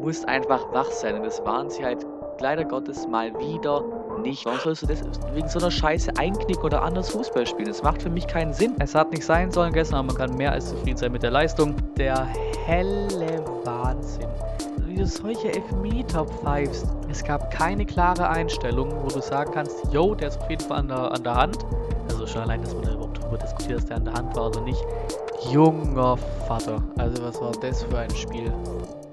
musst einfach wach sein. Und das waren sie halt leider Gottes mal wieder nicht. Warum sollst du das wegen so einer Scheiße einknicken oder anders Fußball spielen? Das macht für mich keinen Sinn. Es hat nicht sein sollen gestern, aber man kann mehr als zufrieden sein mit der Leistung. Der helle Wahnsinn. Wie du solche Elfmeter pfeifst. Es gab keine klare Einstellung, wo du sagen kannst, yo, der ist auf jeden Fall an der, an der Hand. Also schon allein, dass man da überhaupt darüber diskutiert, dass der an der Hand war oder nicht. Junger Vater. Also was war das für ein Spiel?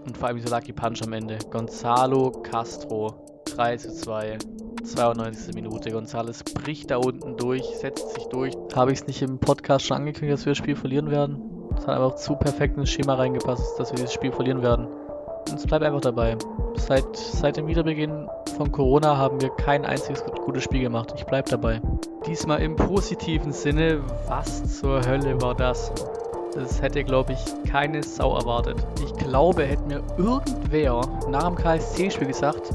Und vor allem dieser Lucky Punch am Ende. Gonzalo Castro. 3 zu 2. 92. Minute. Gonzales bricht da unten durch, setzt sich durch. Habe ich es nicht im Podcast schon angekündigt, dass wir das Spiel verlieren werden? Es hat einfach zu perfekt ins Schema reingepasst, dass wir dieses Spiel verlieren werden. Und es bleibt einfach dabei. Seit, seit dem Wiederbeginn von Corona haben wir kein einziges gutes Spiel gemacht. Ich bleibe dabei. Diesmal im positiven Sinne. Was zur Hölle war das? Das hätte, glaube ich, keine Sau erwartet. Ich glaube, hätte mir irgendwer nach dem KSC-Spiel gesagt,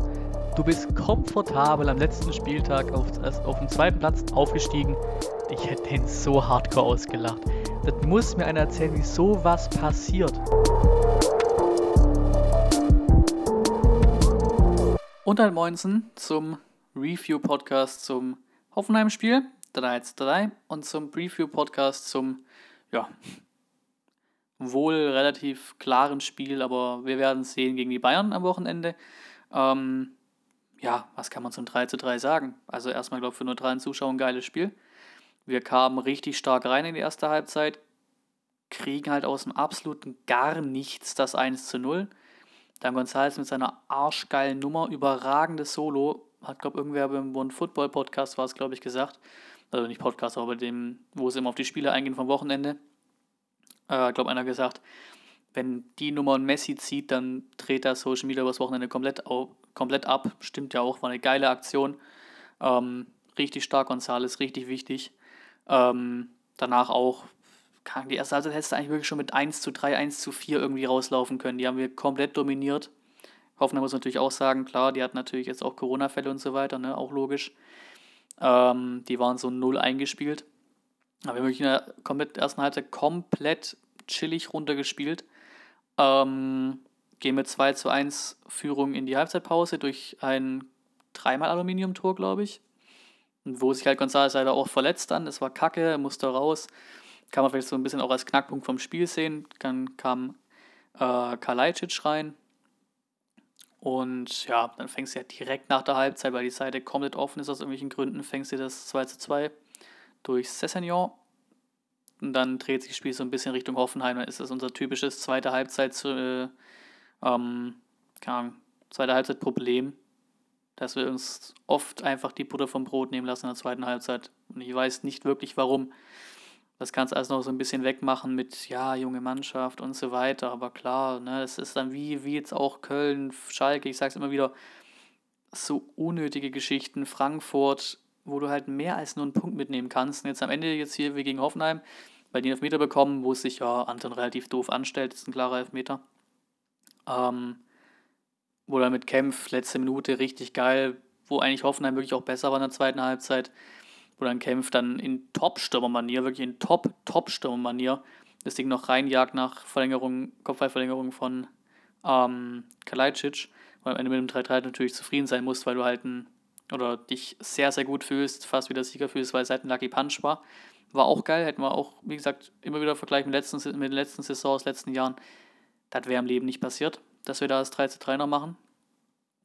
du bist komfortabel am letzten Spieltag auf, auf dem zweiten Platz aufgestiegen. Ich hätte den so hardcore ausgelacht. Das muss mir einer erzählen, wie sowas passiert. Und ein Moinsen zum Review-Podcast zum Hoffenheim-Spiel 3 zu 3 und zum Preview-Podcast zum, ja, wohl relativ klaren Spiel, aber wir werden es sehen gegen die Bayern am Wochenende. Ähm, ja, was kann man zum 3 zu 3 sagen? Also erstmal, glaube ich, für neutralen Zuschauer ein geiles Spiel. Wir kamen richtig stark rein in die erste Halbzeit, kriegen halt aus dem absoluten gar nichts das 1 zu 0. Dann González mit seiner arschgeilen Nummer, überragendes Solo, hat, glaube ich, irgendwer beim One Football Podcast war es, glaube ich, gesagt. Also nicht Podcast, aber bei dem, wo es immer auf die Spiele eingehen vom Wochenende äh, glaube einer gesagt, wenn die Nummer ein Messi zieht, dann dreht das Social Media übers Wochenende komplett, komplett ab. Stimmt ja auch, war eine geile Aktion. Ähm, richtig stark, Gonzales, richtig wichtig. Ähm, danach auch, die erste Halbzeit hättest du eigentlich wirklich schon mit 1 zu 3, 1 zu 4 irgendwie rauslaufen können. Die haben wir komplett dominiert. Hoffenheim muss natürlich auch sagen, klar, die hatten natürlich jetzt auch Corona-Fälle und so weiter, ne, auch logisch. Ähm, die waren so null eingespielt. Aber wir haben wirklich in der ersten Halbzeit komplett chillig runtergespielt. Ähm, gehen mit 2 zu 1 Führung in die Halbzeitpause durch ein dreimal Aluminiumtor, glaube ich. Wo sich halt González leider auch verletzt dann. Das war kacke, musste raus. Kann man vielleicht so ein bisschen auch als Knackpunkt vom Spiel sehen. Dann kam äh, Kalajdzic rein. Und ja, dann fängst du ja direkt nach der Halbzeit, weil die Seite komplett offen ist aus irgendwelchen Gründen, fängst du das 2 zu 2 durch Cessignon. Und dann dreht sich das Spiel so ein bisschen Richtung Hoffenheim. Dann ist das unser typisches zweite Halbzeit, äh, ähm, keine zweite Halbzeit-Problem, dass wir uns oft einfach die Butter vom Brot nehmen lassen in der zweiten Halbzeit. Und ich weiß nicht wirklich warum. Das kannst du alles noch so ein bisschen wegmachen mit, ja, junge Mannschaft und so weiter. Aber klar, ne, es ist dann wie, wie jetzt auch Köln, Schalke, ich sag's immer wieder, so unnötige Geschichten. Frankfurt, wo du halt mehr als nur einen Punkt mitnehmen kannst. Und jetzt am Ende, jetzt hier wie gegen Hoffenheim, bei den Elfmeter bekommen, wo es sich ja Anton relativ doof anstellt, ist ein klarer Elfmeter. Ähm, wo er mit Kempf, letzte Minute, richtig geil, wo eigentlich Hoffenheim wirklich auch besser war in der zweiten Halbzeit, wo dann Kempf dann in Top-Stürmer-Manier, wirklich in Top-Top-Stürmer-Manier, das Ding noch reinjagt nach Verlängerung, Kopfballverlängerung von ähm, Kalajdzic, wo am Ende mit dem 3-3 natürlich zufrieden sein musst, weil du halt ein oder dich sehr, sehr gut fühlst, fast wieder Sieger fühlst, weil es halt ein Lucky Punch war. War auch geil, hätten wir auch, wie gesagt, immer wieder vergleichen mit, letzten, mit den letzten Saisons, letzten Jahren. Das wäre im Leben nicht passiert, dass wir da das 3 zu 3 noch machen.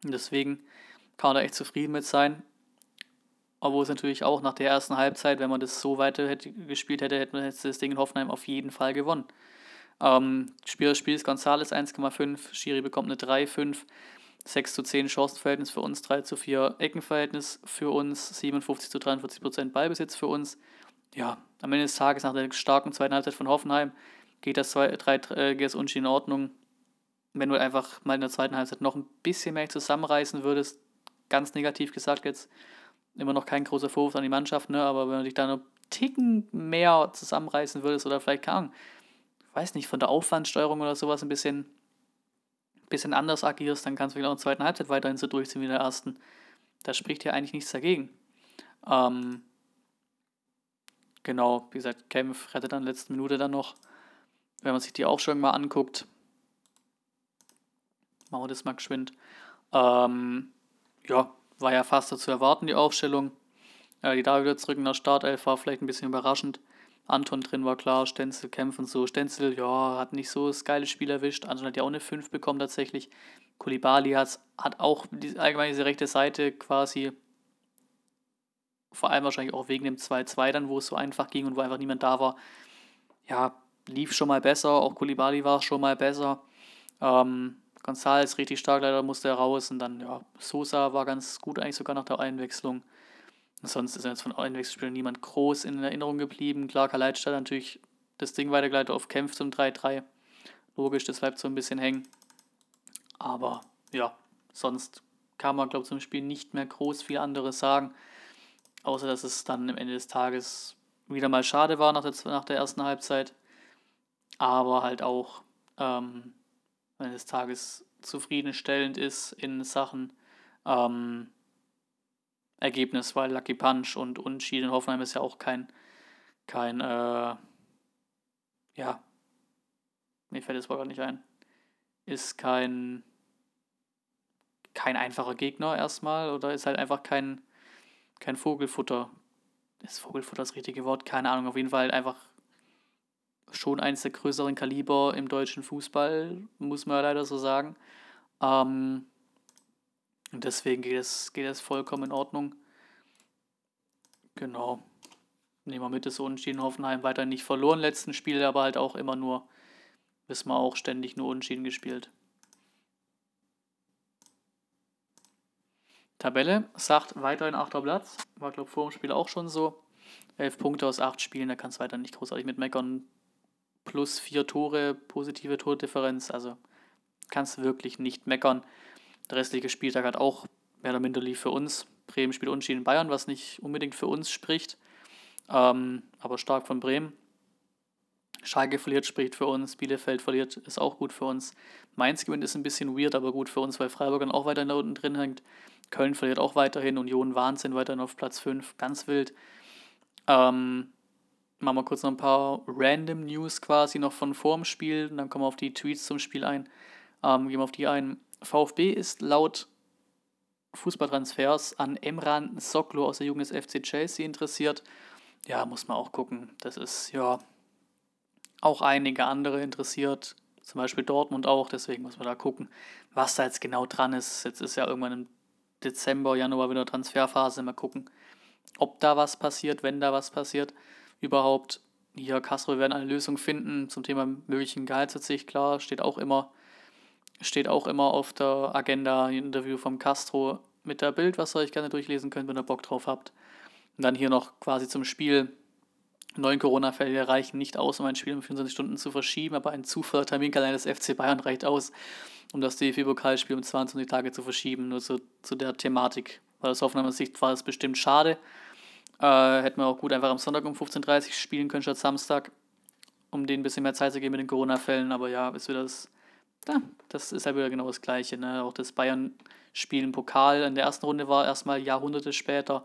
Deswegen kann man da echt zufrieden mit sein. Obwohl es natürlich auch nach der ersten Halbzeit, wenn man das so weiter hätte, gespielt hätte, hätte man das Ding in Hoffenheim auf jeden Fall gewonnen. Ähm, Spieler des Spiels Gonzales 1,5, Schiri bekommt eine 3,5. 6 zu 10 Chancenverhältnis für uns, 3 zu 4 Eckenverhältnis für uns, 57 zu 43 Prozent Ballbesitz für uns. Ja, am Ende des Tages nach der starken zweiten Halbzeit von Hoffenheim geht das 3 äh, geht in Ordnung. Wenn du einfach mal in der zweiten Halbzeit noch ein bisschen mehr zusammenreißen würdest, ganz negativ gesagt jetzt, immer noch kein großer Vorwurf an die Mannschaft, ne, aber wenn du dich da noch Ticken mehr zusammenreißen würdest oder vielleicht, keine weiß nicht, von der Aufwandsteuerung oder sowas ein bisschen bisschen anders agierst, dann kannst du wieder in der zweiten Halbzeit weiterhin so durchziehen wie in der ersten. Da spricht ja eigentlich nichts dagegen. Ähm, genau, wie gesagt, Kempf rettet dann letzte Minute dann noch. Wenn man sich die Aufstellung mal anguckt, Machen wir das mal geschwind. Ähm, ja, war ja fast zu erwarten, die Aufstellung. Äh, die da wieder zurück in der Startelf war vielleicht ein bisschen überraschend. Anton drin war klar, Stenzel kämpfen so. Stenzel, ja, hat nicht so das geile Spiel erwischt. Anton hat ja auch eine 5 bekommen tatsächlich. Kulibali hat, hat auch die, allgemein diese rechte Seite quasi, vor allem wahrscheinlich auch wegen dem 2-2 dann, wo es so einfach ging und wo einfach niemand da war. Ja, lief schon mal besser. Auch Kulibali war schon mal besser. Ähm, González richtig stark, leider musste er raus. Und dann, ja, Sosa war ganz gut eigentlich sogar nach der Einwechslung. Sonst ist jetzt von Einwechselspielern niemand groß in Erinnerung geblieben. Klar, Kaleitstadt natürlich das Ding weitergeleitet auf Kämpf zum 3-3. Logisch, das bleibt so ein bisschen hängen. Aber ja, sonst kann man, glaube ich, zum Spiel nicht mehr groß viel anderes sagen. Außer, dass es dann am Ende des Tages wieder mal schade war nach der, nach der ersten Halbzeit. Aber halt auch ähm, Ende des Tages zufriedenstellend ist in Sachen ähm, Ergebnis, weil Lucky Punch und Unentschieden in Hoffenheim ist ja auch kein, kein, äh, ja, mir fällt das Wort gar nicht ein, ist kein, kein einfacher Gegner erstmal oder ist halt einfach kein, kein Vogelfutter. Ist Vogelfutter das richtige Wort? Keine Ahnung, auf jeden Fall einfach schon eines der größeren Kaliber im deutschen Fußball, muss man ja leider so sagen. Ähm, und deswegen geht es, geht es vollkommen in Ordnung. Genau. Nehmen wir mit, das Unentschieden Hoffenheim weiter nicht verloren, letzten Spiel, aber halt auch immer nur, wissen wir auch, ständig nur Unentschieden gespielt. Tabelle sagt weiterhin 8. Platz. War, glaube ich, vor dem Spiel auch schon so. 11 Punkte aus 8 Spielen, da kann es weiter nicht großartig mit meckern. Plus 4 Tore, positive Tordifferenz, also kannst wirklich nicht meckern. Der restliche Spieltag hat auch mehr oder minder lief für uns. Bremen spielt unentschieden in Bayern, was nicht unbedingt für uns spricht, ähm, aber stark von Bremen. Schalke verliert, spricht für uns. Bielefeld verliert, ist auch gut für uns. Mainz gewinnt, ist ein bisschen weird, aber gut für uns, weil Freiburg dann auch weiterhin da unten drin hängt. Köln verliert auch weiterhin. Union Wahnsinn weiterhin auf Platz 5, ganz wild. Ähm, machen wir kurz noch ein paar random News quasi noch von vorm Spiel. Und dann kommen wir auf die Tweets zum Spiel ein. Ähm, gehen wir auf die ein. VfB ist laut Fußballtransfers an Emran Soklo aus der Jugend des FC Chelsea interessiert. Ja, muss man auch gucken. Das ist ja auch einige andere interessiert, zum Beispiel Dortmund auch. Deswegen muss man da gucken, was da jetzt genau dran ist. Jetzt ist ja irgendwann im Dezember, Januar wieder Transferphase. Mal gucken, ob da was passiert, wenn da was passiert. Überhaupt, hier Castro, wir werden eine Lösung finden zum Thema möglichen Gehaltsverzicht. Klar, steht auch immer Steht auch immer auf der Agenda ein Interview vom Castro mit der Bild, was ihr euch gerne durchlesen könnt, wenn ihr Bock drauf habt. Und dann hier noch quasi zum Spiel. Neun Corona-Fälle reichen nicht aus, um ein Spiel um 24 Stunden zu verschieben, aber ein Zufallterminkalender des FC Bayern reicht aus, um das DFB-Pokalspiel um 22 Tage zu verschieben. Nur zu, zu der Thematik. Weil aus Hoffenheimer Sicht war es bestimmt schade. Äh, hätten wir auch gut einfach am Sonntag um 15.30 Uhr spielen können statt Samstag, um denen ein bisschen mehr Zeit zu geben mit den Corona-Fällen. Aber ja, ist wieder das ja, das ist ja wieder genau das Gleiche. Ne? Auch das Bayern-Spiel im Pokal in der ersten Runde war erstmal Jahrhunderte später.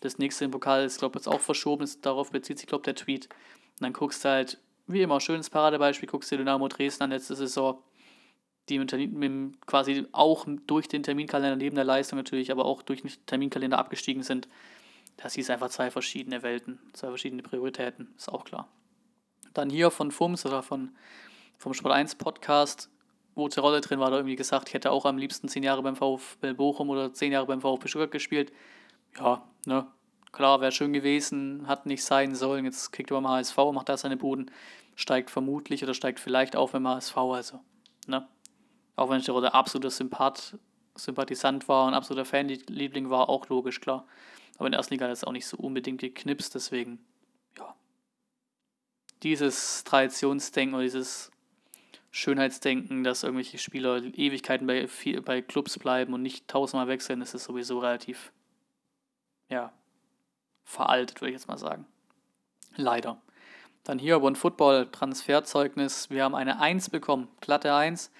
Das nächste im Pokal ist, glaube ich, jetzt auch verschoben. Das, darauf bezieht sich, glaube ich, der Tweet. Und dann guckst du halt, wie immer, schönes Paradebeispiel, guckst du Dynamo Dresden an letzte Saison, die mit, mit, quasi auch durch den Terminkalender neben der Leistung natürlich, aber auch durch den Terminkalender abgestiegen sind. Das hieß einfach zwei verschiedene Welten, zwei verschiedene Prioritäten, ist auch klar. Dann hier von FUMS oder von, vom Sport 1 Podcast wo Rolle drin war, da irgendwie gesagt, ich hätte auch am liebsten zehn Jahre beim VfB Bochum oder zehn Jahre beim VfB Stuttgart gespielt. Ja, ne, klar, wäre schön gewesen, hat nicht sein sollen. Jetzt kriegt er beim HSV, macht da seine Buden, steigt vermutlich oder steigt vielleicht auf beim HSV, also, ne. Auch wenn der Rolle absoluter Sympath, Sympathisant war und absoluter Fanliebling war, auch logisch, klar. Aber in der ersten Liga hat es auch nicht so unbedingt geknipst, deswegen, ja. Dieses Traditionsdenken oder dieses Schönheitsdenken, dass irgendwelche Spieler Ewigkeiten bei, bei Clubs bleiben und nicht tausendmal wechseln, ist es sowieso relativ, ja, veraltet, würde ich jetzt mal sagen. Leider. Dann hier One Football Transferzeugnis. Wir haben eine 1 bekommen, glatte 1.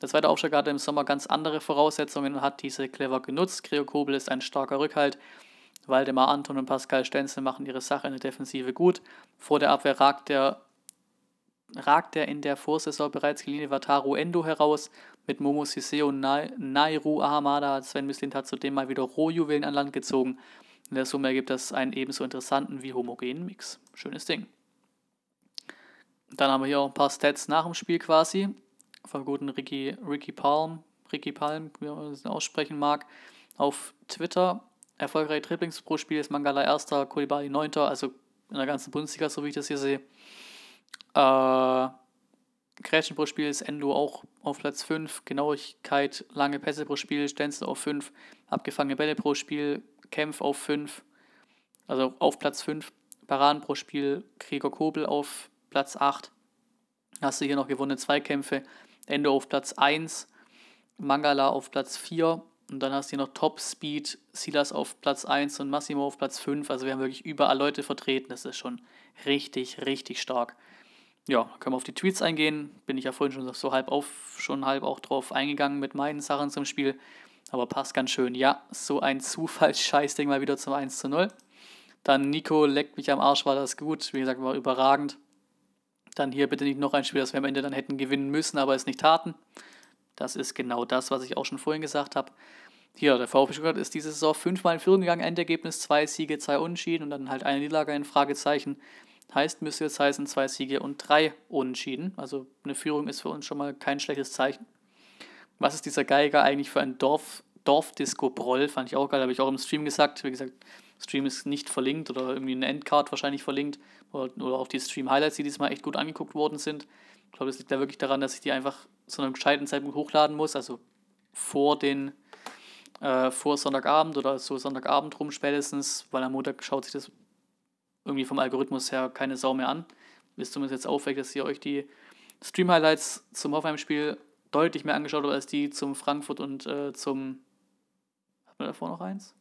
Der zweite Aufsteiger hatte im Sommer ganz andere Voraussetzungen und hat diese clever genutzt. Gregor Kobel ist ein starker Rückhalt. Waldemar Anton und Pascal Stenzel machen ihre Sache in der Defensive gut. Vor der Abwehr ragt der ragt der in der Vorsaison bereits geliehene Wataru Endo heraus. Mit Momo Sisse und Nairu Ahamada hat Sven Mislint hat zudem mal wieder Rohjuwelen an Land gezogen. In der Summe ergibt das einen ebenso interessanten wie homogenen Mix. Schönes Ding. Dann haben wir hier auch ein paar Stats nach dem Spiel quasi. Vom guten Ricky, Ricky Palm, Ricky Palm, wie man das aussprechen mag, auf Twitter. Erfolgreiche Triplings pro Spiel ist Mangala erster, Kulibali neunter, also in der ganzen Bundesliga, so wie ich das hier sehe. Äh, Grätschen pro Spiel ist Endo auch auf Platz 5. Genauigkeit, lange Pässe pro Spiel, Stenzel auf 5. Abgefangene Bälle pro Spiel, Kämpf auf 5. Also auf Platz 5. Paraden pro Spiel, Krieger Kobel auf Platz 8. Hast du hier noch gewonnene Zweikämpfe. Endo auf Platz 1. Mangala auf Platz 4. Und dann hast du hier noch Top Speed, Silas auf Platz 1 und Massimo auf Platz 5. Also wir haben wirklich überall Leute vertreten. Das ist schon richtig, richtig stark. Ja, können wir auf die Tweets eingehen. Bin ich ja vorhin schon so halb auf, schon halb auch drauf eingegangen mit meinen Sachen zum Spiel. Aber passt ganz schön. Ja, so ein Zufallsscheißding mal wieder zum 1 zu 0. Dann Nico leckt mich am Arsch, war das gut. Wie gesagt, war überragend. Dann hier bitte nicht noch ein Spiel, das wir am Ende dann hätten gewinnen müssen, aber es nicht taten. Das ist genau das, was ich auch schon vorhin gesagt habe. Hier, der VfB Stuttgart ist diese Saison fünfmal in Führung gegangen, Endergebnis zwei Siege, zwei Unentschieden und dann halt eine Niederlage in Fragezeichen. Heißt, müsste jetzt heißen zwei Siege und drei Unentschieden. Also eine Führung ist für uns schon mal kein schlechtes Zeichen. Was ist dieser Geiger eigentlich für ein Dorf, Dorfdisco-Broll? Fand ich auch geil, habe ich auch im Stream gesagt. Wie gesagt, Stream ist nicht verlinkt oder irgendwie ein Endcard wahrscheinlich verlinkt. Oder, oder auch die Stream-Highlights, die diesmal echt gut angeguckt worden sind. Ich glaube, das liegt da wirklich daran, dass ich die einfach zu einem gescheiten Zeitpunkt hochladen muss, also vor den äh, vor Sonntagabend oder so Sonntagabend rum spätestens, weil am Montag schaut sich das irgendwie vom Algorithmus her keine Sau mehr an. Ist zumindest jetzt aufweckt, dass ihr euch die Stream-Highlights zum Hoffenheim-Spiel deutlich mehr angeschaut habt als die zum Frankfurt und äh, zum. Hat man davor noch eins?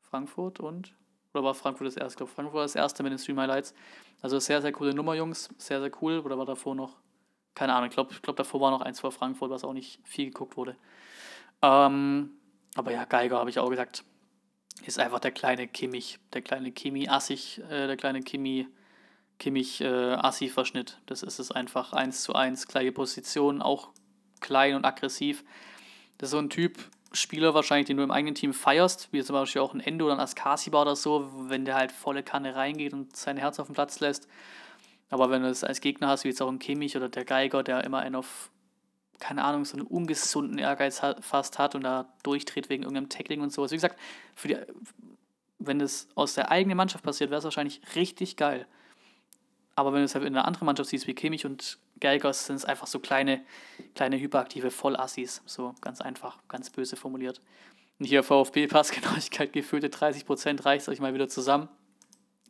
Frankfurt und. Oder war Frankfurt das erste? Ich glaube, Frankfurt war das erste mit den Stream-Highlights. Also sehr, sehr coole Nummer, Jungs. Sehr, sehr cool. Oder war davor noch keine Ahnung, ich glaube, glaub, davor war noch eins vor Frankfurt, was auch nicht viel geguckt wurde. Ähm, aber ja, Geiger, habe ich auch gesagt, ist einfach der kleine Kimmich, der kleine Kimi Assig, äh, der kleine Kimi, Kimmich äh, Assi-Verschnitt. Das ist es einfach eins zu eins, gleiche Position, auch klein und aggressiv. Das ist so ein Typ, Spieler wahrscheinlich, den du im eigenen Team feierst, wie zum Beispiel auch ein Endo oder ein Askasiba oder so, wenn der halt volle Kanne reingeht und sein Herz auf den Platz lässt. Aber wenn du es als Gegner hast, wie jetzt auch ein Kimmich oder der Geiger, der immer einen auf, keine Ahnung, so einen ungesunden Ehrgeiz fast hat und da durchdreht wegen irgendeinem Tackling und sowas. Wie gesagt, die, wenn es aus der eigenen Mannschaft passiert, wäre es wahrscheinlich richtig geil. Aber wenn du es halt in einer anderen Mannschaft siehst, wie Kimmich und Geiger, sind es einfach so kleine, kleine hyperaktive Vollassis. So ganz einfach, ganz böse formuliert. Und hier VfB-Passgenauigkeit gefühlte 30% reicht euch mal wieder zusammen.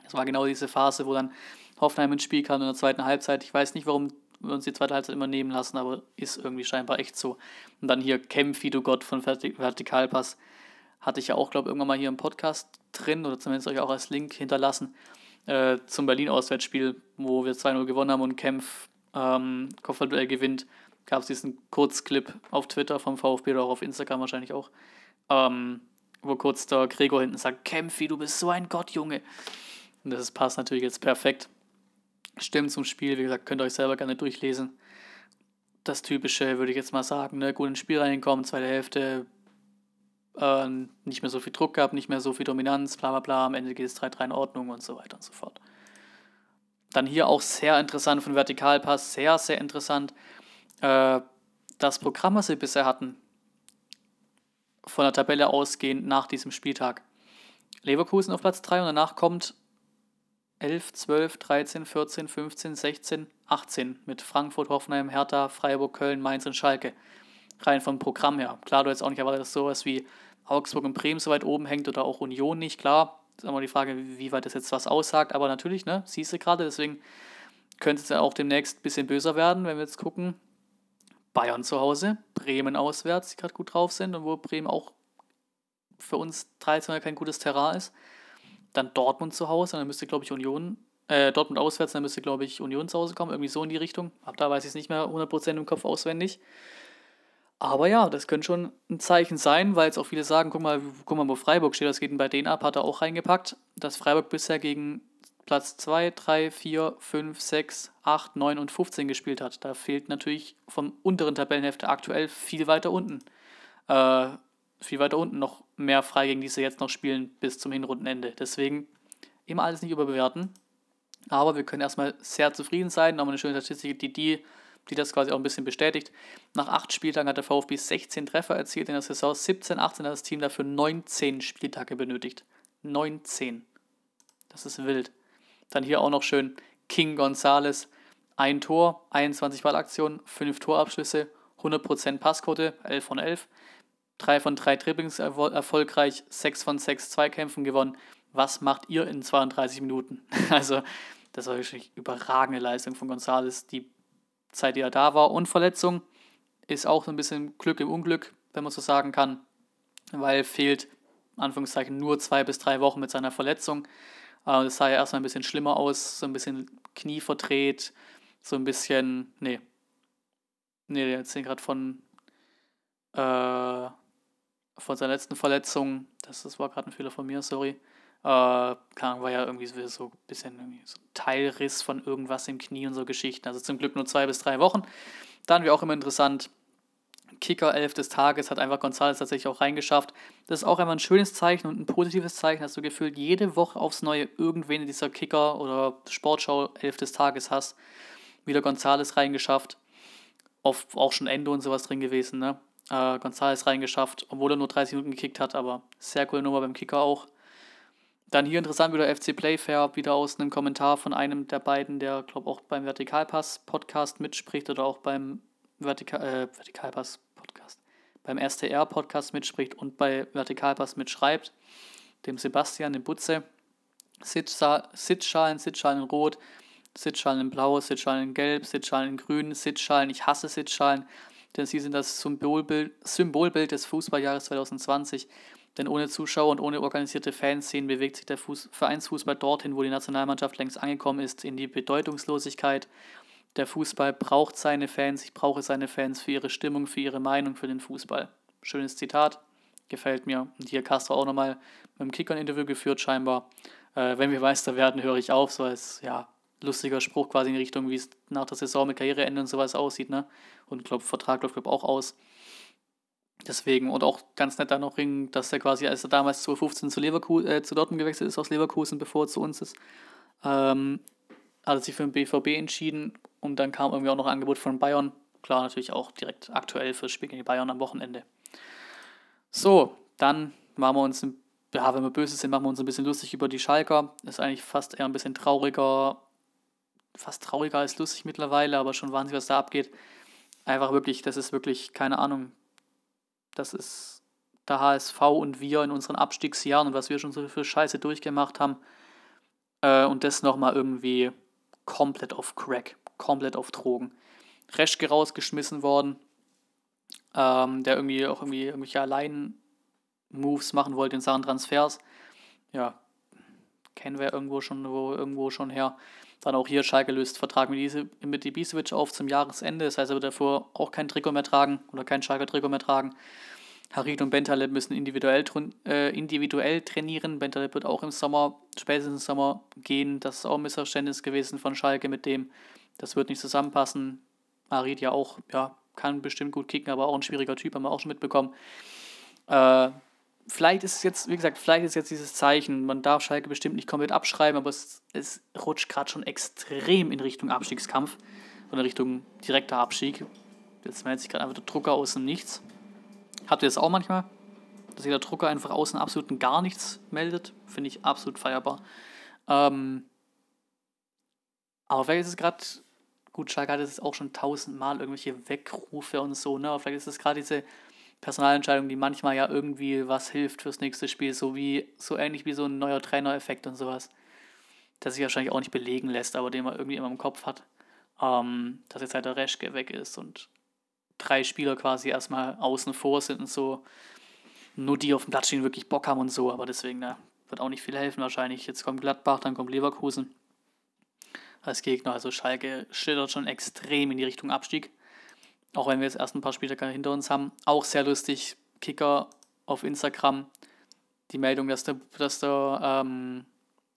Das war genau diese Phase, wo dann Hoffenheim ins Spiel kam in der zweiten Halbzeit. Ich weiß nicht, warum wir uns die zweite Halbzeit immer nehmen lassen, aber ist irgendwie scheinbar echt so. Und dann hier Kämpf, wie du Gott von Vertikalpass. Hatte ich ja auch, glaube ich, irgendwann mal hier im Podcast drin oder zumindest euch auch als Link hinterlassen äh, zum Berlin-Auswärtsspiel, wo wir 2-0 gewonnen haben und Kämpf ähm, Kopfballduell gewinnt. Gab es diesen Kurzclip auf Twitter vom VfB oder auch auf Instagram wahrscheinlich auch, ähm, wo kurz der Gregor hinten sagt: Kämpfi, du bist so ein Gott, Junge. Und das passt natürlich jetzt perfekt. Stimmen zum Spiel, wie gesagt, könnt ihr euch selber gerne durchlesen. Das Typische, würde ich jetzt mal sagen, ne? gut ins Spiel reinkommen, zweite Hälfte, äh, nicht mehr so viel Druck gehabt, nicht mehr so viel Dominanz, bla bla bla, am Ende geht es 3-3 in Ordnung und so weiter und so fort. Dann hier auch sehr interessant von Vertikalpass, sehr, sehr interessant. Äh, das Programm, was wir bisher hatten, von der Tabelle ausgehend nach diesem Spieltag. Leverkusen auf Platz 3 und danach kommt 11, 12, 13, 14, 15, 16, 18 mit Frankfurt, Hoffenheim, Hertha, Freiburg, Köln, Mainz und Schalke. Rein vom Programm her. Klar, du jetzt auch nicht erwartet, dass sowas wie Augsburg und Bremen so weit oben hängt oder auch Union nicht. Klar, ist immer die Frage, wie weit das jetzt was aussagt. Aber natürlich, ne, siehst du gerade, deswegen könnte es ja auch demnächst ein bisschen böser werden, wenn wir jetzt gucken. Bayern zu Hause, Bremen auswärts, die gerade gut drauf sind und wo Bremen auch für uns traditionell kein gutes Terrain ist dann Dortmund zu Hause, dann müsste, glaube ich, Union, äh, Dortmund auswärts, dann müsste, glaube ich, Union zu Hause kommen, irgendwie so in die Richtung. Ab da weiß ich es nicht mehr 100% im Kopf auswendig. Aber ja, das könnte schon ein Zeichen sein, weil jetzt auch viele sagen, guck mal, guck mal, wo Freiburg steht, das geht bei denen ab, hat er auch reingepackt, dass Freiburg bisher gegen Platz 2, 3, 4, 5, 6, 8, 9 und 15 gespielt hat. Da fehlt natürlich vom unteren Tabellenhälfte aktuell viel weiter unten. Äh, viel weiter unten noch mehr frei, die sie jetzt noch spielen bis zum Hinrundenende. Deswegen immer alles nicht überbewerten. Aber wir können erstmal sehr zufrieden sein. Nochmal eine schöne Statistik, die, die, die das quasi auch ein bisschen bestätigt. Nach acht Spieltagen hat der VfB 16 Treffer erzielt in der Saison. 17, 18 hat das Team dafür 19 Spieltage benötigt. 19. Das ist wild. Dann hier auch noch schön King Gonzales. Ein Tor, 21 Ballaktionen, 5 Torabschlüsse, 100% Passquote, 11 von 11. 3 von 3 Dribblings erfolgreich, 6 von 6 Zweikämpfen gewonnen. Was macht ihr in 32 Minuten? Also, das war wirklich überragende Leistung von Gonzales, die Zeit, die er da war. Und Verletzung ist auch so ein bisschen Glück im Unglück, wenn man so sagen kann, weil fehlt, Anführungszeichen, nur zwei bis drei Wochen mit seiner Verletzung. Äh, das sah ja erstmal ein bisschen schlimmer aus, so ein bisschen Knie verdreht, so ein bisschen, nee, nee, der erzählt gerade von, äh, von seiner letzten Verletzung, das, das war gerade ein Fehler von mir, sorry. Äh, war ja irgendwie so, ein bisschen so ein Teilriss von irgendwas im Knie und so Geschichten. Also zum Glück nur zwei bis drei Wochen. Dann wäre auch immer interessant, Kicker 11 des Tages hat einfach González tatsächlich auch reingeschafft. Das ist auch einfach ein schönes Zeichen und ein positives Zeichen, dass du gefühlt jede Woche aufs Neue irgendwen in dieser Kicker oder Sportschau 11 des Tages hast. Wieder González reingeschafft. Oft auch schon Endo und sowas drin gewesen, ne? Äh, González reingeschafft, obwohl er nur 30 Minuten gekickt hat, aber sehr coole Nummer beim Kicker auch. Dann hier interessant wieder FC Playfair, wieder aus einem Kommentar von einem der beiden, der, glaube auch beim Vertikalpass-Podcast mitspricht oder auch beim Vertika äh, Vertikalpass Podcast, beim STR-Podcast mitspricht und bei Vertikalpass mitschreibt, dem Sebastian, dem Butze. Sitzschalen, Sitzschalen in Rot, Sitzschalen in Blau, Sitzschalen in Gelb, Sitzschalen in Grün, Sitzschalen, ich hasse Sitzschalen, denn sie sind das Symbolbild, Symbolbild des Fußballjahres 2020. Denn ohne Zuschauer und ohne organisierte Fanszenen bewegt sich der Fuß Vereinsfußball dorthin, wo die Nationalmannschaft längst angekommen ist, in die Bedeutungslosigkeit der Fußball braucht seine Fans, ich brauche seine Fans für ihre Stimmung, für ihre Meinung, für den Fußball. Schönes Zitat, gefällt mir. Und hier Castro auch nochmal mit dem Kicker ein Interview geführt, scheinbar. Äh, wenn wir Meister werden, höre ich auf, so als ja, lustiger Spruch quasi in Richtung, wie es nach der Saison mit Karriereende und sowas aussieht. Ne? Und ich glaube, Vertrag läuft glaub, auch aus. Deswegen, und auch ganz nett da noch ringen, dass er quasi, als er damals 2015 zu, Leverkusen, äh, zu Dortmund gewechselt ist aus Leverkusen, bevor er zu uns ist, ähm, hat er sich für den BVB entschieden und dann kam irgendwie auch noch ein Angebot von Bayern. Klar, natürlich auch direkt aktuell fürs Spiel gegen die Bayern am Wochenende. So, dann machen wir uns, ja, wenn wir böse sind, machen wir uns ein bisschen lustig über die Schalker. Ist eigentlich fast eher ein bisschen trauriger, fast trauriger als lustig mittlerweile, aber schon wahnsinnig, was da abgeht. Einfach wirklich, das ist wirklich, keine Ahnung, das ist der HSV und wir in unseren Abstiegsjahren und was wir schon so für Scheiße durchgemacht haben. Äh, und das nochmal irgendwie komplett auf Crack, komplett auf Drogen. Reschke rausgeschmissen worden, ähm, der irgendwie auch irgendwie irgendwelche Allein-Moves machen wollte in Sachen Transfers. Ja, kennen wir irgendwo schon, wo, irgendwo schon her. Dann auch hier Schalke löst Vertrag mit, diese, mit Ibisevic auf zum Jahresende. Das heißt, er wird davor auch kein Trikot mehr tragen oder kein Schalke Trikot mehr tragen. Harid und Bentaleb müssen individuell, äh, individuell trainieren. Bentaleb wird auch im Sommer, spätestens im Sommer gehen. Das ist auch ein Missverständnis gewesen von Schalke mit dem. Das wird nicht zusammenpassen. Harid ja auch, ja, kann bestimmt gut kicken, aber auch ein schwieriger Typ, haben wir auch schon mitbekommen. Äh, vielleicht ist es jetzt, wie gesagt, vielleicht ist jetzt dieses Zeichen, man darf Schalke bestimmt nicht komplett abschreiben, aber es, es rutscht gerade schon extrem in Richtung Abstiegskampf oder Richtung direkter Abstieg. Jetzt meldet sich gerade einfach der Drucker aus dem Nichts. Habt ihr das auch manchmal? Dass jeder Drucker einfach außen absolut gar nichts meldet? Finde ich absolut feierbar. Ähm, aber vielleicht ist es gerade, gut, Schalke hat es auch schon tausendmal irgendwelche Weckrufe und so, ne? Aber vielleicht ist es gerade diese Personalentscheidung, die manchmal ja irgendwie was hilft fürs nächste Spiel, so wie, so ähnlich wie so ein neuer Trainereffekt und sowas. Der sich wahrscheinlich auch nicht belegen lässt, aber den man irgendwie immer im Kopf hat. Ähm, dass jetzt halt der Reschke weg ist und drei Spieler quasi erstmal außen vor sind und so. Nur die auf dem Platz stehen, wirklich Bock haben und so, aber deswegen, na, wird auch nicht viel helfen wahrscheinlich. Jetzt kommt Gladbach, dann kommt Leverkusen als Gegner. Also Schalke schlittert schon extrem in die Richtung Abstieg. Auch wenn wir jetzt erst ein paar Spiele hinter uns haben. Auch sehr lustig, Kicker auf Instagram. Die Meldung, dass der, dass der ähm,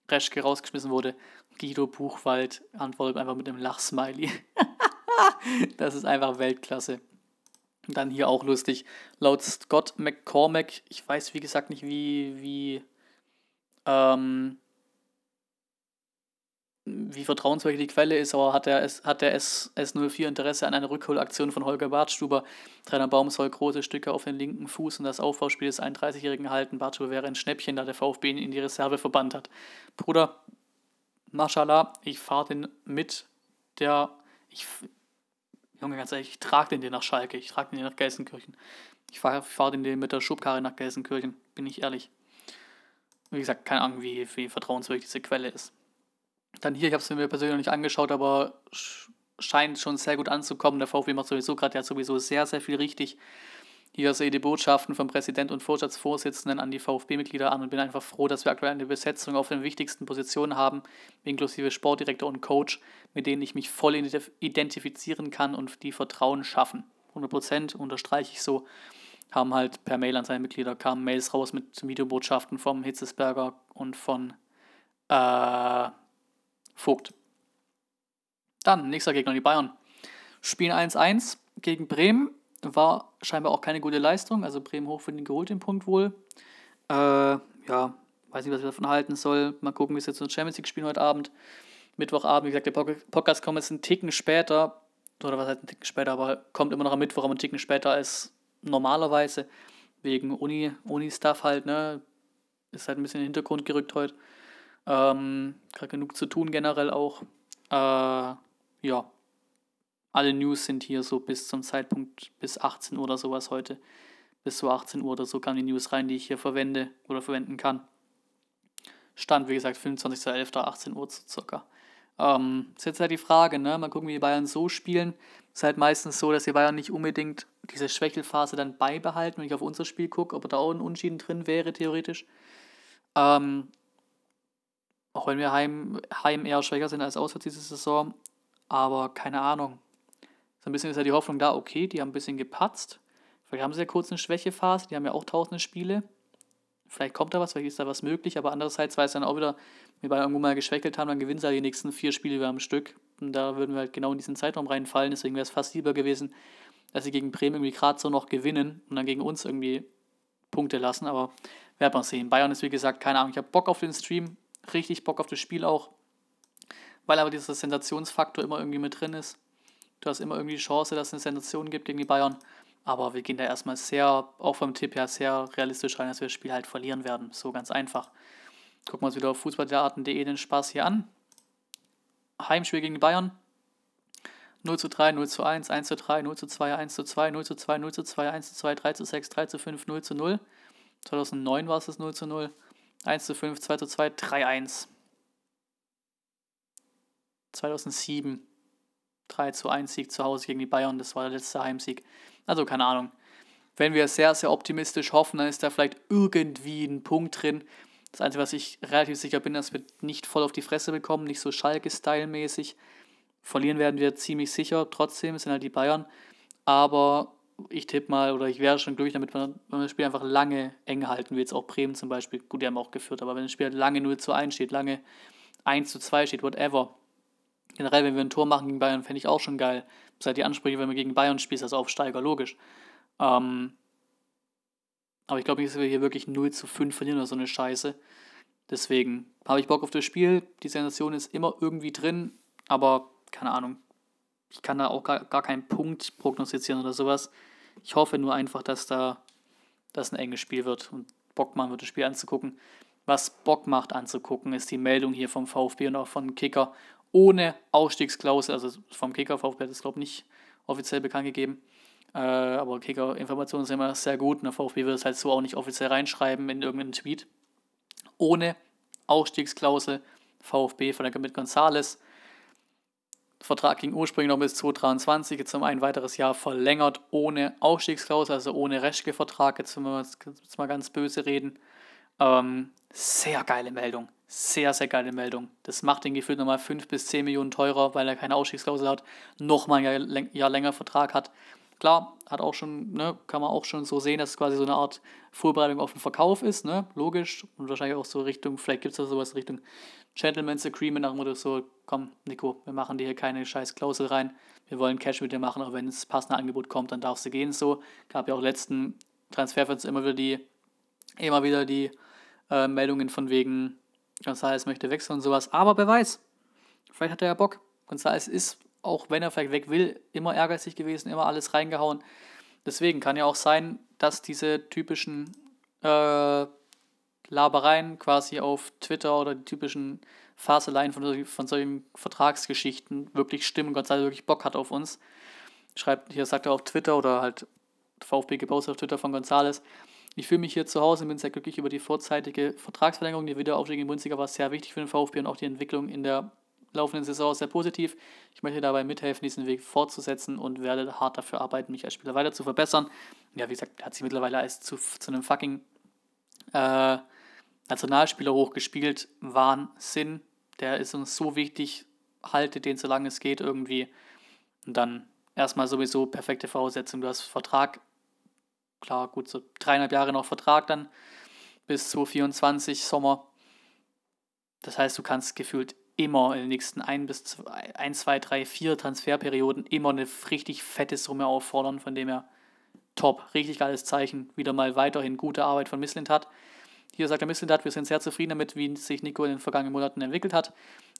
Reschke rausgeschmissen wurde. Guido Buchwald antwortet einfach mit einem Lachsmiley. das ist einfach Weltklasse. Dann hier auch lustig. Laut Scott McCormack, ich weiß wie gesagt nicht, wie, wie, ähm, wie vertrauenswürdig die Quelle ist, aber hat der, S, hat der S, S04 Interesse an einer Rückholaktion von Holger Bartstuber? Trainer Baum soll große Stücke auf den linken Fuß und das Aufbauspiel des 31-Jährigen halten. Bartstuber wäre ein Schnäppchen, da der VfB ihn in die Reserve verbannt hat. Bruder, Mashallah, ich fahre den mit der, ich, Junge, ganz ehrlich, ich trage den dir nach Schalke, ich trage den dir nach Gelsenkirchen. Ich fahre fahr den dir mit der Schubkarre nach Gelsenkirchen, bin ich ehrlich. Wie gesagt, keine Ahnung, wie, wie vertrauenswürdig diese Quelle ist. Dann hier, ich habe es mir persönlich noch nicht angeschaut, aber scheint schon sehr gut anzukommen. Der VfB macht sowieso gerade ja sowieso sehr, sehr viel richtig. Hier sehe ich die Botschaften vom Präsident und Vorstandsvorsitzenden an die VfB-Mitglieder an und bin einfach froh, dass wir aktuell eine Besetzung auf den wichtigsten Positionen haben, inklusive Sportdirektor und Coach, mit denen ich mich voll identifizieren kann und die Vertrauen schaffen. 100 Prozent, unterstreiche ich so, haben halt per Mail an seine Mitglieder, kamen Mails raus mit Videobotschaften vom Hitzesberger und von äh, Vogt. Dann, nächster Gegner, die Bayern. Spielen 1-1 gegen Bremen war scheinbar auch keine gute Leistung. Also Bremen hochverdient geholt den Punkt wohl. Äh, ja, weiß nicht, was ich davon halten soll. Mal gucken, wie es jetzt der Champions League spielen heute Abend. Mittwochabend, wie gesagt, der Podcast kommt jetzt einen Ticken später. Oder was heißt ein Ticken später, aber kommt immer noch am Mittwoch, aber einen Ticken später als normalerweise. Wegen Uni, Uni-Stuff halt, ne? Ist halt ein bisschen in den Hintergrund gerückt heute. Ähm, Gerade genug zu tun generell auch. Äh, ja, alle News sind hier so bis zum Zeitpunkt bis 18 Uhr oder sowas heute. Bis so 18 Uhr oder so kamen die News rein, die ich hier verwende oder verwenden kann. Stand, wie gesagt, 25.11. 18 Uhr circa. Ähm, ist jetzt halt die Frage, ne? Mal gucken, wie die Bayern so spielen. Ist halt meistens so, dass die Bayern nicht unbedingt diese Schwächelphase dann beibehalten, wenn ich auf unser Spiel gucke, ob da auch ein Unschieden drin wäre, theoretisch. Ähm, auch wenn wir heim, heim eher schwächer sind als auswärts diese Saison. Aber keine Ahnung. So ein bisschen ist ja die Hoffnung da, okay, die haben ein bisschen gepatzt. Vielleicht haben sie ja kurz eine Schwächephase, die haben ja auch tausende Spiele. Vielleicht kommt da was, vielleicht ist da was möglich, aber andererseits weiß dann auch wieder, wenn wir irgendwo mal geschwächelt haben, dann gewinnen sie ja die nächsten vier Spiele wieder am Stück. Und da würden wir halt genau in diesen Zeitraum reinfallen. Deswegen wäre es fast lieber gewesen, dass sie gegen Bremen irgendwie gerade so noch gewinnen und dann gegen uns irgendwie Punkte lassen. Aber werden wir sehen. Bayern ist wie gesagt, keine Ahnung, ich habe Bock auf den Stream, richtig Bock auf das Spiel auch, weil aber dieser Sensationsfaktor immer irgendwie mit drin ist. Du hast immer irgendwie die Chance, dass es eine Sensation gibt gegen die Bayern. Aber wir gehen da erstmal sehr, auch vom Tipp her, sehr realistisch rein, dass wir das Spiel halt verlieren werden. So ganz einfach. Gucken wir uns wieder auf fußballtheaten.de den Spaß hier an. Heimspiel gegen die Bayern. 0 zu 3, 0 zu 1, 1 zu 3, 0 zu 2, 1 zu 2, 0 zu 2, 0 zu 2, 1 zu 2, 3 zu 6, 3 zu 5, 0 zu 0. 2009 war es das 0 zu 0. 1 zu 5, 2 zu 2, 3 1. 2007 3 zu 1 Sieg zu Hause gegen die Bayern, das war der letzte Heimsieg. Also keine Ahnung. Wenn wir sehr, sehr optimistisch hoffen, dann ist da vielleicht irgendwie ein Punkt drin. Das Einzige, was ich relativ sicher bin, dass wir nicht voll auf die Fresse bekommen, nicht so Schalke-Style-mäßig. Verlieren werden wir ziemlich sicher, trotzdem, sind halt die Bayern. Aber ich tippe mal, oder ich wäre schon durch, damit man, wenn das Spiel einfach lange eng halten, wie jetzt auch Bremen zum Beispiel, gut, die haben auch geführt, aber wenn das Spiel halt lange 0 zu 1 steht, lange 1 zu 2 steht, whatever, Generell, wenn wir ein Tor machen gegen Bayern, fände ich auch schon geil. Das halt die Ansprüche, wenn wir gegen Bayern spielen, als Aufsteiger, logisch. Ähm, aber ich glaube nicht, dass wir hier wirklich 0 zu 5 verlieren oder so eine Scheiße. Deswegen habe ich Bock auf das Spiel. Die Sensation ist immer irgendwie drin, aber keine Ahnung. Ich kann da auch gar, gar keinen Punkt prognostizieren oder sowas. Ich hoffe nur einfach, dass da das ein enges Spiel wird und Bock machen wird, das Spiel anzugucken. Was Bock macht anzugucken, ist die Meldung hier vom VfB und auch von Kicker ohne Ausstiegsklausel, also vom Kicker, VfB hat es glaube ich nicht offiziell bekannt gegeben, äh, aber Kicker-Informationen sind immer sehr gut und der VfB wird es halt so auch nicht offiziell reinschreiben in irgendeinen Tweet. Ohne Ausstiegsklausel, VfB verlängert mit Gonzales. Vertrag ging ursprünglich noch bis 2023, jetzt um ein weiteres Jahr verlängert, ohne Ausstiegsklausel, also ohne Reschke-Vertrag, jetzt, wenn wir jetzt mal ganz böse reden. Ähm, sehr geile Meldung. Sehr, sehr geile Meldung. Das macht den gefühlt nochmal 5 bis 10 Millionen teurer, weil er keine Ausstiegsklausel hat, nochmal ein Jahr, länger Vertrag hat. klar, hat auch schon, ne, kann man auch schon so sehen, dass es quasi so eine Art Vorbereitung auf den Verkauf ist, ne, logisch. Und wahrscheinlich auch so Richtung, vielleicht gibt es da sowas Richtung Gentleman's Agreement nach dem Motto so, komm, Nico, wir machen dir hier keine scheiß Klausel rein, wir wollen Cash mit dir machen, aber wenn es passende Angebot kommt, dann darfst du gehen, so. Gab ja auch letzten Transferfenster immer wieder die, immer wieder die äh, Meldungen von wegen, González möchte wechseln und sowas, aber wer weiß, vielleicht hat er ja Bock. González ist auch wenn er vielleicht weg will, immer ehrgeizig gewesen, immer alles reingehauen. Deswegen kann ja auch sein, dass diese typischen äh, Labereien quasi auf Twitter oder die typischen Faseleien von, von solchen Vertragsgeschichten wirklich stimmen. Gott sei Dank wirklich Bock hat auf uns. Schreibt, hier sagt er auf Twitter oder halt VfB gepostet auf Twitter von Gonzales. Ich fühle mich hier zu Hause und bin sehr glücklich über die vorzeitige Vertragsverlängerung. Der Wiederaufstieg in Bundesliga war sehr wichtig für den VfB und auch die Entwicklung in der laufenden Saison sehr positiv. Ich möchte dabei mithelfen, diesen Weg fortzusetzen und werde hart dafür arbeiten, mich als Spieler weiter zu verbessern. Ja, wie gesagt, hat sich mittlerweile als zu, zu einem fucking äh, Nationalspieler hochgespielt. Wahnsinn. Der ist uns so wichtig. Haltet den, solange es geht, irgendwie. Und dann erstmal sowieso perfekte Voraussetzung. Du hast Vertrag, klar, gut, so dreieinhalb Jahre noch Vertrag dann bis 2024 Sommer. Das heißt, du kannst gefühlt immer in den nächsten ein bis zwei, ein, zwei, drei, vier Transferperioden immer eine richtig fette Summe auffordern, von dem er top, richtig geiles Zeichen, wieder mal weiterhin gute Arbeit von Misslint hat. Hier sagt er Misslint hat, wir sind sehr zufrieden damit, wie sich Nico in den vergangenen Monaten entwickelt hat.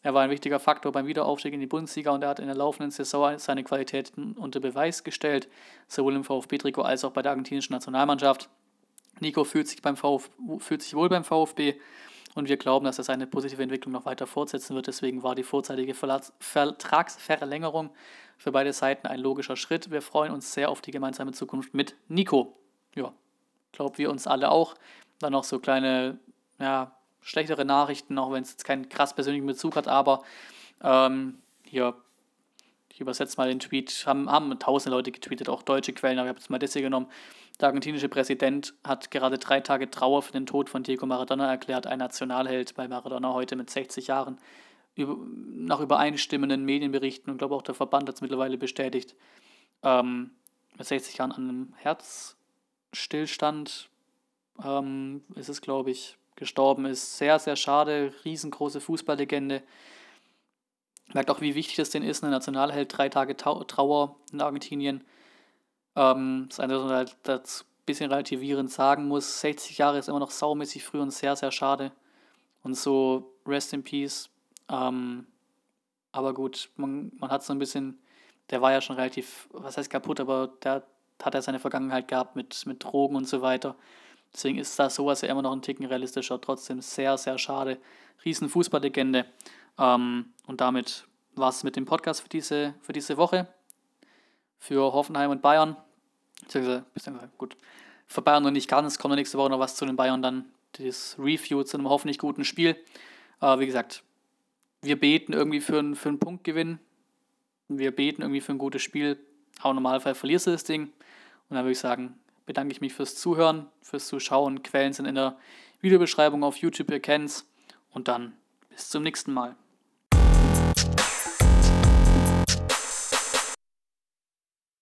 Er war ein wichtiger Faktor beim Wiederaufstieg in die Bundesliga und er hat in der laufenden Saison seine Qualitäten unter Beweis gestellt, sowohl im VfB-Trikot als auch bei der argentinischen Nationalmannschaft. Nico fühlt sich, beim Vf fühlt sich wohl beim VfB und wir glauben, dass er seine positive Entwicklung noch weiter fortsetzen wird. Deswegen war die vorzeitige Vertragsverlängerung für beide Seiten ein logischer Schritt. Wir freuen uns sehr auf die gemeinsame Zukunft mit Nico. Ja, glauben wir uns alle auch. Dann noch so kleine, ja, schlechtere Nachrichten, auch wenn es jetzt keinen krass persönlichen Bezug hat, aber ähm, hier, ich übersetze mal den Tweet, haben, haben tausende Leute getweetet, auch deutsche Quellen, aber ich habe jetzt mal das hier genommen. Der argentinische Präsident hat gerade drei Tage Trauer für den Tod von Diego Maradona erklärt, ein Nationalheld bei Maradona heute mit 60 Jahren. Über, nach übereinstimmenden Medienberichten und glaube auch der Verband hat es mittlerweile bestätigt, ähm, mit 60 Jahren an einem Herzstillstand ähm, ist es, glaube ich, gestorben ist. Sehr, sehr schade, riesengroße Fußballlegende. Merkt auch, wie wichtig es denn ist, ein Nationalheld, drei Tage Trauer in Argentinien. Ähm, das eine, was man halt das ein bisschen relativierend sagen muss, 60 Jahre ist immer noch saumäßig früh und sehr, sehr schade. Und so, rest in peace. Ähm, aber gut, man, man hat so ein bisschen, der war ja schon relativ, was heißt kaputt, aber der hat ja seine Vergangenheit gehabt mit, mit Drogen und so weiter. Deswegen ist da sowas ja immer noch ein Ticken realistischer. Trotzdem sehr, sehr schade. Riesen Fußballlegende. Ähm, und damit war es mit dem Podcast für diese, für diese Woche. Für Hoffenheim und Bayern beziehungsweise, gut, für Bayern noch nicht ganz, kommt nächste Woche noch was zu den Bayern, dann das Review zu einem hoffentlich guten Spiel. Aber wie gesagt, wir beten irgendwie für, einen, für einen Punktgewinn. Wir beten irgendwie für ein gutes Spiel. Auch im Normalfall verlierst du das Ding. Und dann würde ich sagen, bedanke ich mich fürs Zuhören, fürs Zuschauen. Quellen sind in der Videobeschreibung auf YouTube, ihr kennt's. Und dann bis zum nächsten Mal.